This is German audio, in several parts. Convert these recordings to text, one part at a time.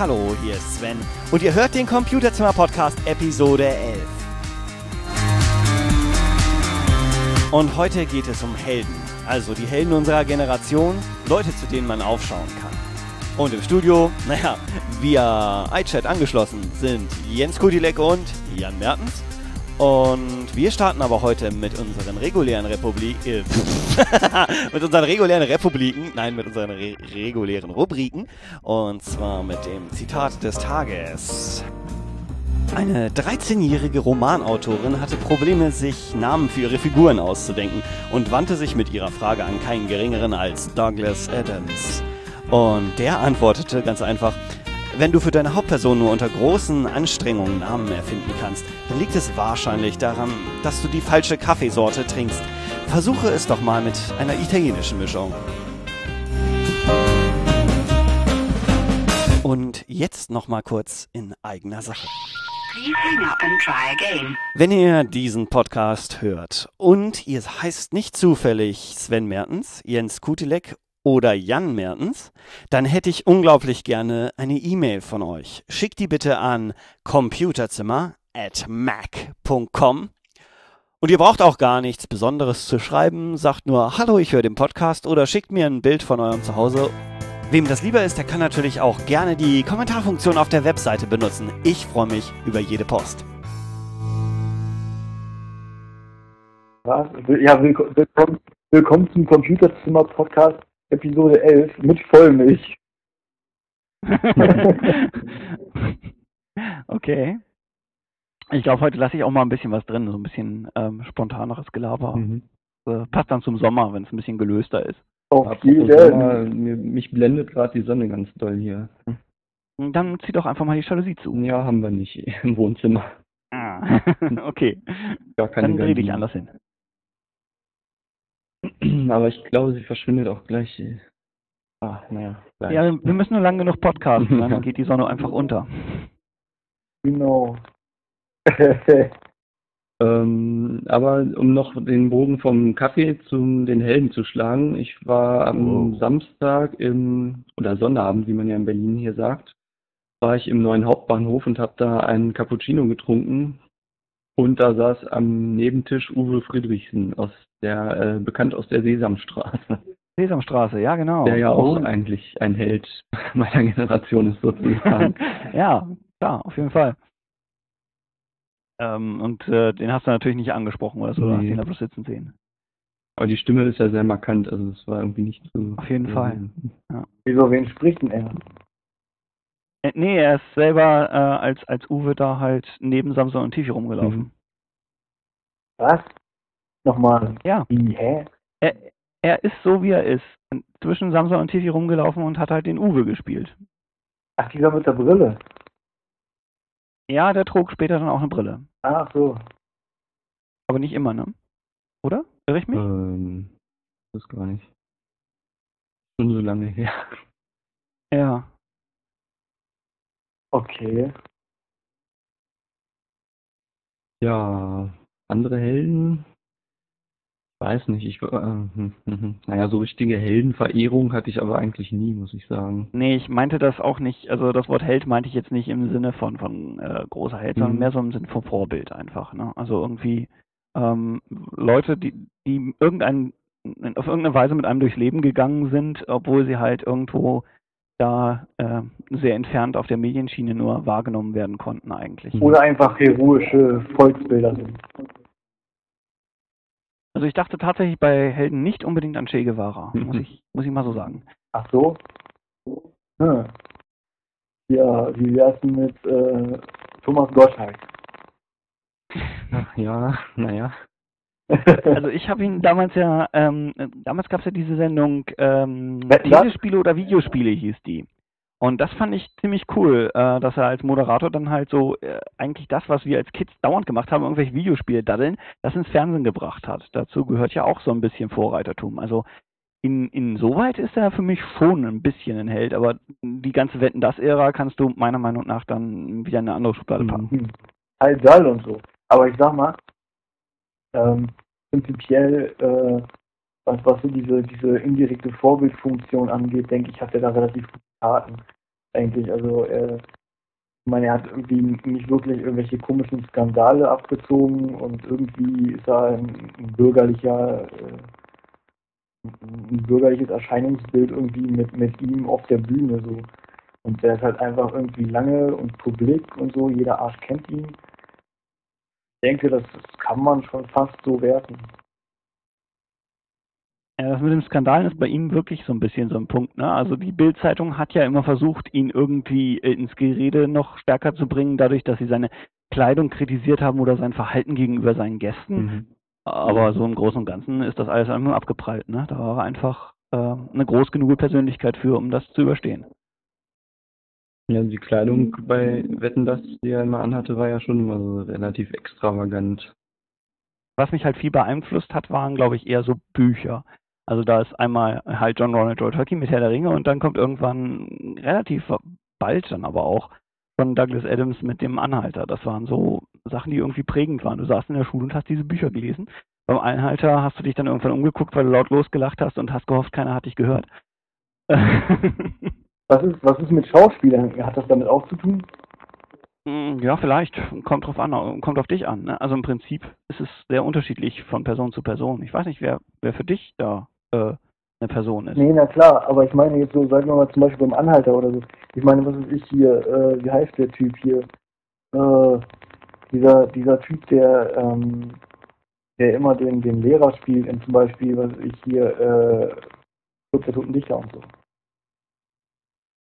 Hallo, hier ist Sven und ihr hört den Computerzimmer Podcast Episode 11. Und heute geht es um Helden, also die Helden unserer Generation, Leute, zu denen man aufschauen kann. Und im Studio, naja, via iChat angeschlossen sind Jens Kudilek und Jan Mertens. Und wir starten aber heute mit unseren regulären Republik, äh, mit unseren regulären Republiken, nein, mit unseren re regulären Rubriken. Und zwar mit dem Zitat des Tages. Eine 13-jährige Romanautorin hatte Probleme, sich Namen für ihre Figuren auszudenken und wandte sich mit ihrer Frage an keinen geringeren als Douglas Adams. Und der antwortete ganz einfach, wenn du für deine Hauptperson nur unter großen Anstrengungen Namen erfinden kannst, dann liegt es wahrscheinlich daran, dass du die falsche Kaffeesorte trinkst. Versuche es doch mal mit einer italienischen Mischung. Und jetzt noch mal kurz in eigener Sache. Wenn ihr diesen Podcast hört und ihr heißt nicht zufällig Sven Mertens, Jens Kutilek oder Jan Mertens, dann hätte ich unglaublich gerne eine E-Mail von euch. Schickt die bitte an computerzimmer at mac.com. Und ihr braucht auch gar nichts Besonderes zu schreiben, sagt nur Hallo, ich höre den Podcast oder schickt mir ein Bild von eurem Zuhause. Wem das lieber ist, der kann natürlich auch gerne die Kommentarfunktion auf der Webseite benutzen. Ich freue mich über jede Post. Ja, willkommen, willkommen zum Computerzimmer Podcast Episode 11 mit Vollmilch. okay. Ich glaube, heute lasse ich auch mal ein bisschen was drin, so ein bisschen ähm, spontaneres Gelaber. Mhm. Äh, passt dann zum Sommer, wenn es ein bisschen gelöster ist. Auf jeden. Mich blendet gerade die Sonne ganz doll hier. Dann zieh doch einfach mal die Jalousie zu. Ja, haben wir nicht im Wohnzimmer. Ah, okay. Gar keine Dann dreh dich anders hin. Aber ich glaube, sie verschwindet auch gleich. Ah, naja. Ja, wir müssen nur lang genug podcasten, dann geht die Sonne einfach unter. Genau. ähm, aber um noch den Bogen vom Kaffee zu den Helden zu schlagen, ich war am oh. Samstag im, oder Sonnabend, wie man ja in Berlin hier sagt, war ich im neuen Hauptbahnhof und habe da einen Cappuccino getrunken. Und da saß am Nebentisch Uwe Friedrichsen aus der äh, bekannt aus der Sesamstraße. Sesamstraße, ja genau. Der ja auch oh. eigentlich ein Held meiner Generation ist sozusagen. ja, klar, auf jeden Fall. Ähm, und äh, den hast du natürlich nicht angesprochen oder so, nee. hast ihn da bloß sitzen sehen. Aber die Stimme ist ja sehr markant, also es war irgendwie nicht so. Auf jeden Fall. Ja. Wieso, wen spricht denn er? Äh, nee, er ist selber äh, als, als Uwe da halt neben Samson und Tifi rumgelaufen. Mhm. Was? Nochmal. Ja. Wie, hä? Er, er ist so, wie er ist. Zwischen Samson und Tifi rumgelaufen und hat halt den Uwe gespielt. Ach, dieser mit der Brille? Ja, der trug später dann auch eine Brille. Ach so. Aber nicht immer, ne? Oder? Irre ich mich? Ähm, das gar nicht. Schon so lange her. Ja. Okay. Ja, andere Helden? weiß nicht, ich, äh, hm, hm, hm. naja, so richtige Heldenverehrung hatte ich aber eigentlich nie, muss ich sagen. Nee, ich meinte das auch nicht, also das Wort Held meinte ich jetzt nicht im Sinne von, von äh, großer Held, sondern mhm. mehr so im Sinne von Vorbild einfach, ne? Also irgendwie ähm, Leute, die, die irgendein, auf irgendeine Weise mit einem durchs Leben gegangen sind, obwohl sie halt irgendwo da äh, sehr entfernt auf der Medienschiene nur wahrgenommen werden konnten eigentlich. Oder einfach heroische Volksbilder sind. Also ich dachte tatsächlich bei Helden nicht unbedingt an Che Guevara, muss ich, muss ich mal so sagen. Ach so? Hm. Ja, wie wär's denn mit äh, Thomas Gottschalk? Ach, ja, naja. Also ich habe ihn damals ja, ähm, damals gab es ja diese Sendung ähm, Telespiele oder Videospiele hieß die. Und das fand ich ziemlich cool, äh, dass er als Moderator dann halt so äh, eigentlich das, was wir als Kids dauernd gemacht haben, irgendwelche Videospiele daddeln, das ins Fernsehen gebracht hat. Dazu gehört ja auch so ein bisschen Vorreitertum. Also in, insoweit ist er für mich schon ein bisschen ein Held, aber die ganze Wetten das Ära kannst du meiner Meinung nach dann wieder in eine andere Schublade packen. Mhm. All und so. Aber ich sag mal, ähm, prinzipiell, äh, was, was so diese, diese indirekte Vorbildfunktion angeht, denke ich, hat er da relativ gute Karten. eigentlich. Also er, ich meine, er hat irgendwie nicht wirklich irgendwelche komischen Skandale abgezogen und irgendwie ist er ein, ein bürgerlicher, äh, ein bürgerliches Erscheinungsbild irgendwie mit, mit ihm auf der Bühne so. Und der ist halt einfach irgendwie lange und publik und so, jeder Arsch kennt ihn. Ich denke, das, das kann man schon fast so werten. Ja, das mit dem Skandalen ist bei ihm wirklich so ein bisschen so ein Punkt. Ne? Also die Bild-Zeitung hat ja immer versucht, ihn irgendwie ins Gerede noch stärker zu bringen, dadurch, dass sie seine Kleidung kritisiert haben oder sein Verhalten gegenüber seinen Gästen. Mhm. Aber so im Großen und Ganzen ist das alles einfach abgeprallt. Ne? Da war er einfach äh, eine groß genug Persönlichkeit für, um das zu überstehen. Ja, die Kleidung bei Wetten, das die er immer anhatte, war ja schon immer so relativ extravagant. Was mich halt viel beeinflusst hat, waren, glaube ich, eher so Bücher. Also da ist einmal halt John Ronald Tolkien mit Herr der Ringe und dann kommt irgendwann relativ bald dann aber auch von Douglas Adams mit dem Anhalter. Das waren so Sachen, die irgendwie prägend waren. Du saßt in der Schule und hast diese Bücher gelesen. Beim Anhalter hast du dich dann irgendwann umgeguckt, weil du laut losgelacht hast und hast gehofft, keiner hat dich gehört. was, ist, was ist mit Schauspielern? Hat das damit auch zu tun? Hm, ja, vielleicht. Kommt drauf an, kommt auf dich an. Ne? Also im Prinzip ist es sehr unterschiedlich von Person zu Person. Ich weiß nicht, wer, wer für dich da äh, eine Person ist. Nee, na klar, aber ich meine jetzt so, sagen wir mal zum Beispiel beim Anhalter oder so. Ich meine, was ist ich hier, äh, wie heißt der Typ hier? Äh, dieser, dieser Typ, der, ähm, der immer den, den Lehrer spielt, in zum Beispiel, was ich hier, äh, der Toten Dichter und so.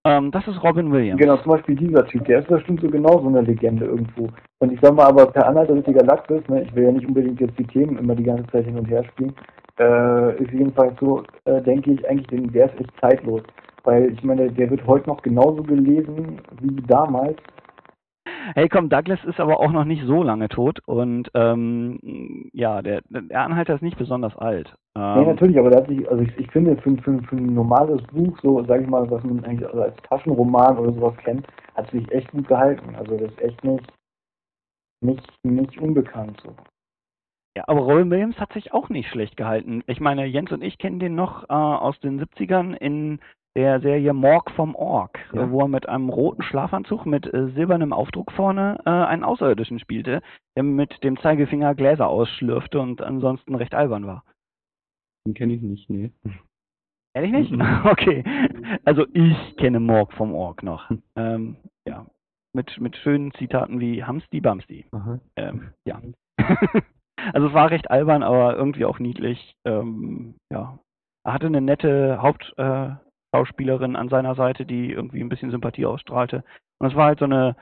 Ähm, das ist Robin Williams. Genau, zum Beispiel dieser Typ, der ist bestimmt so genau so eine Legende irgendwo. Und ich sag mal, aber per Anhalter des Galaxis, ne, ich will ja nicht unbedingt jetzt die Themen immer die ganze Zeit hin und her spielen, äh, ist jedenfalls so, äh, denke ich, eigentlich, der ist echt zeitlos. Weil ich meine, der wird heute noch genauso gelesen wie damals. Hey, komm, Douglas ist aber auch noch nicht so lange tot und ähm, ja, der, der Anhalter ist nicht besonders alt. Ähm, nee, natürlich, aber sich, also ich, ich finde, für, für, für ein normales Buch, so sag ich mal, was man eigentlich als Taschenroman oder sowas kennt, hat sich echt gut gehalten. Also das ist echt nicht, nicht, nicht unbekannt so. Ja, aber Robin Williams hat sich auch nicht schlecht gehalten. Ich meine, Jens und ich kennen den noch äh, aus den 70ern in der Serie Morg vom Ork, ja. wo er mit einem roten Schlafanzug mit äh, silbernem Aufdruck vorne äh, einen Außerirdischen spielte, der mit dem Zeigefinger Gläser ausschlürfte und ansonsten recht albern war. Den kenne ich nicht, nee. Ehrlich nicht? okay. Also ich kenne Morg vom Ork noch. Ähm, ja. Mit, mit schönen Zitaten wie Hamsti Bamsti. Ähm, ja. Also es war recht albern, aber irgendwie auch niedlich. Ähm, ja. Er hatte eine nette Hauptschauspielerin äh, an seiner Seite, die irgendwie ein bisschen Sympathie ausstrahlte. Und es war halt so eine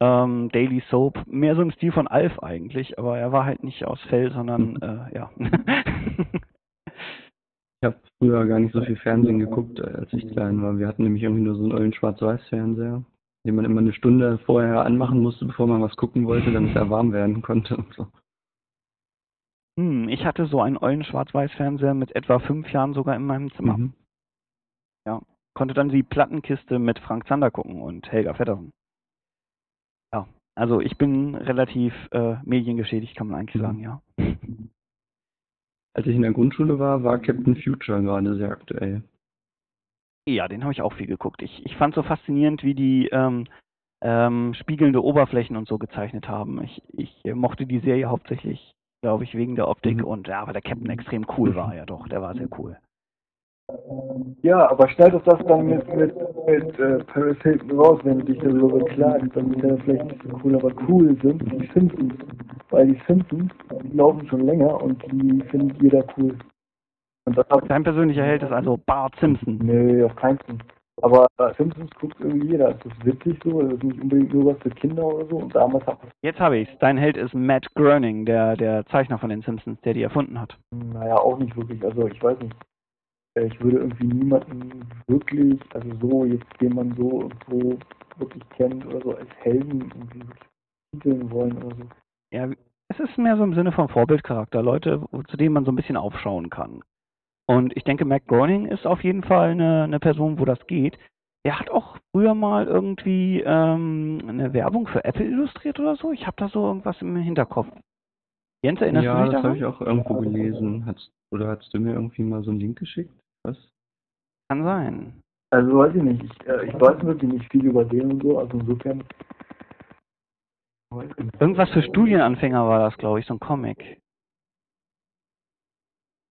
ähm, Daily Soap, mehr so im Stil von Alf eigentlich, aber er war halt nicht aus Fell, sondern mhm. äh, ja. ich habe früher gar nicht so viel Fernsehen geguckt, als ich klein war. Wir hatten nämlich irgendwie nur so einen ollen Schwarz-Weiß-Fernseher, den man immer eine Stunde vorher anmachen musste, bevor man was gucken wollte, damit er warm werden konnte und so. Hm, ich hatte so einen ollen Schwarz-Weiß-Fernseher mit etwa fünf Jahren sogar in meinem Zimmer. Mhm. Ja, konnte dann die Plattenkiste mit Frank Zander gucken und Helga Feddersen. Ja, also ich bin relativ äh, mediengeschädigt, kann man eigentlich mhm. sagen, ja. Als ich in der Grundschule war, war Captain Future gerade sehr aktuell. Ja, den habe ich auch viel geguckt. Ich, ich fand so faszinierend, wie die ähm, ähm, spiegelnde Oberflächen und so gezeichnet haben. Ich, ich mochte die Serie hauptsächlich glaube ich, wegen der Optik mhm. und ja, weil der Captain extrem cool war, ja doch, der war sehr cool. Ja, aber schneid doch das dann mit, mit, mit äh, Paris Hilton raus, wenn du dich darüber beklagst, ist ja vielleicht nicht so cool, aber cool sind die Simpsons. Weil die Simpsons, die laufen schon länger und die findet jeder cool. Dein persönlicher Held ist also Bart Simpson. Nö, auf keinen Fall. Aber Simpsons guckt irgendwie jeder. Ist das witzig so? Das ist nicht unbedingt nur was für Kinder oder so. Und damals hat Jetzt habe ich's. Dein Held ist Matt Groening, der, der Zeichner von den Simpsons, der die erfunden hat. Naja, auch nicht wirklich. Also ich weiß nicht. Äh, ich würde irgendwie niemanden wirklich, also so, jetzt den man so so wirklich kennt oder so als Helden irgendwie titeln wollen oder so. Ja, es ist mehr so im Sinne von Vorbildcharakter. Leute, zu denen man so ein bisschen aufschauen kann. Und ich denke, Mac Groening ist auf jeden Fall eine, eine Person, wo das geht. Er hat auch früher mal irgendwie ähm, eine Werbung für Apple illustriert oder so. Ich habe da so irgendwas im Hinterkopf. Jens, erinnerst ja, du dich daran? Ja, das habe ich auch irgendwo gelesen. Hast, oder hast du mir irgendwie mal so einen Link geschickt? Was? Kann sein. Also weiß ich nicht. Ich, äh, ich weiß wirklich nicht viel über den und so. Also insofern. Irgendwas für Studienanfänger war das, glaube ich, so ein Comic.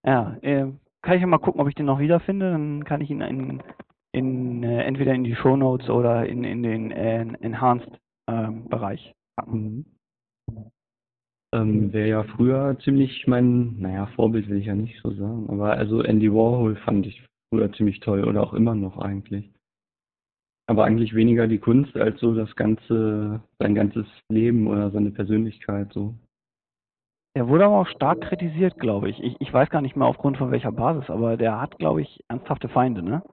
Ja, äh, kann ich ja mal gucken, ob ich den noch wiederfinde. Dann kann ich ihn in, in äh, entweder in die Show Notes oder in, in den äh, Enhanced-Bereich ähm, packen. Mhm. Ähm, Wäre ja früher ziemlich mein, naja, Vorbild will ich ja nicht so sagen, aber also Andy Warhol fand ich früher ziemlich toll oder auch immer noch eigentlich. Aber eigentlich weniger die Kunst als so das ganze, sein ganzes Leben oder seine Persönlichkeit so. Er wurde aber auch stark kritisiert, glaube ich. ich. Ich weiß gar nicht mehr aufgrund von welcher Basis, aber der hat, glaube ich, ernsthafte Feinde, ne?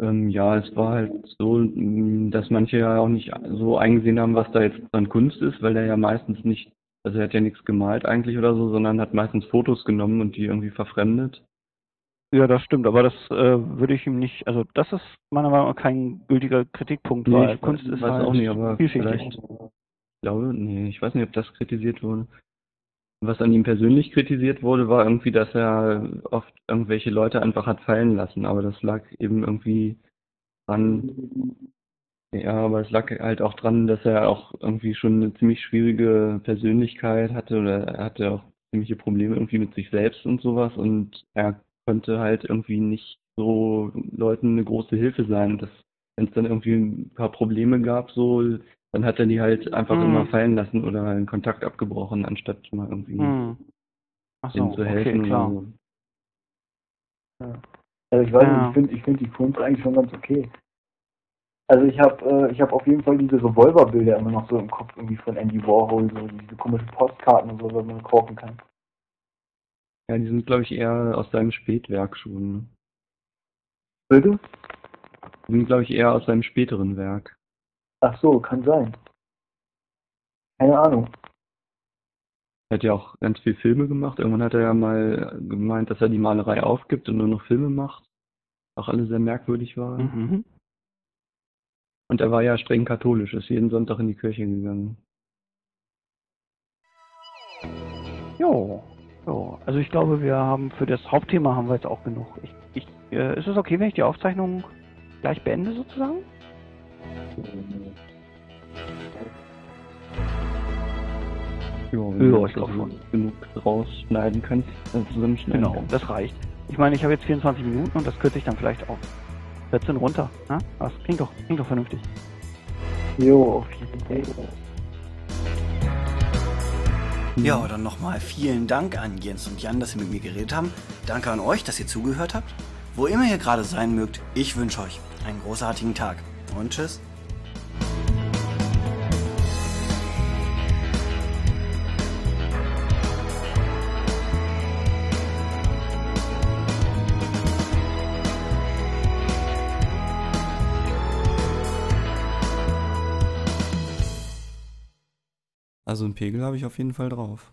Ähm, ja, es war halt so, mm, dass manche ja auch nicht so eingesehen haben, was da jetzt an Kunst ist, weil er ja meistens nicht, also er hat ja nichts gemalt eigentlich oder so, sondern hat meistens Fotos genommen und die irgendwie verfremdet. Ja, das stimmt, aber das äh, würde ich ihm nicht, also das ist meiner Meinung nach kein gültiger Kritikpunkt, Nee, weil ich Kunst weiß, ist weiß halt auch nicht, aber vielleicht, ich glaube, nee, ich weiß nicht, ob das kritisiert wurde. Was an ihm persönlich kritisiert wurde, war irgendwie, dass er oft irgendwelche Leute einfach hat fallen lassen, aber das lag eben irgendwie dran, ja, aber es lag halt auch dran, dass er auch irgendwie schon eine ziemlich schwierige Persönlichkeit hatte oder er hatte auch ziemliche Probleme irgendwie mit sich selbst und sowas und er konnte halt irgendwie nicht so Leuten eine große Hilfe sein. Und wenn es dann irgendwie ein paar Probleme gab, so, dann hat er die halt einfach Hm. immer fallen lassen oder einen Kontakt abgebrochen, anstatt mal irgendwie. Ach so, denen zu okay, helfen klar. oder so. Ja. Also ich weiß Ja. nicht, ich finde ich find die Kunst eigentlich schon ganz okay. Also ich habe äh, ich habe auf jeden Fall diese Revolverbilder immer noch so im Kopf irgendwie von Andy Warhol, so diese komischen Postkarten und so, was man kaufen kann. Ja, die sind, glaube ich, eher aus seinem Spätwerk schon. ne? Bitte? Die sind, glaube ich, eher aus seinem späteren Werk. Ach so, kann sein. Keine Ahnung. Er hat ja auch ganz viel Filme gemacht. Irgendwann hat er ja mal gemeint, dass er die Malerei aufgibt und nur noch Filme macht. Auch alle sehr merkwürdig waren. Mhm. Und er war ja streng katholisch, ist jeden Sonntag in die Kirche gegangen. Jo. Jo. Also ich glaube, wir haben für das Hauptthema haben wir jetzt auch genug. Ich, ich, äh, ist es okay, wenn ich die Aufzeichnung gleich beende sozusagen? Ja, Ja, ich glaub schon. genug rausschneiden kannst, zusammenschneiden Genau, das reicht. Ich meine, ich habe jetzt 24 Minuten und das kürze ich dann vielleicht auf 14 runter. Ne? Das klingt doch, klingt doch vernünftig. Jo, auf jeden Fall. Ja, dann nochmal vielen Dank an Jens und Jan, dass ihr mit mir geredet haben. Danke an euch, dass ihr zugehört habt. Wo immer ihr gerade sein mögt, ich wünsche euch einen großartigen Tag. Und tschüss. Also einen Pegel habe ich auf jeden Fall drauf.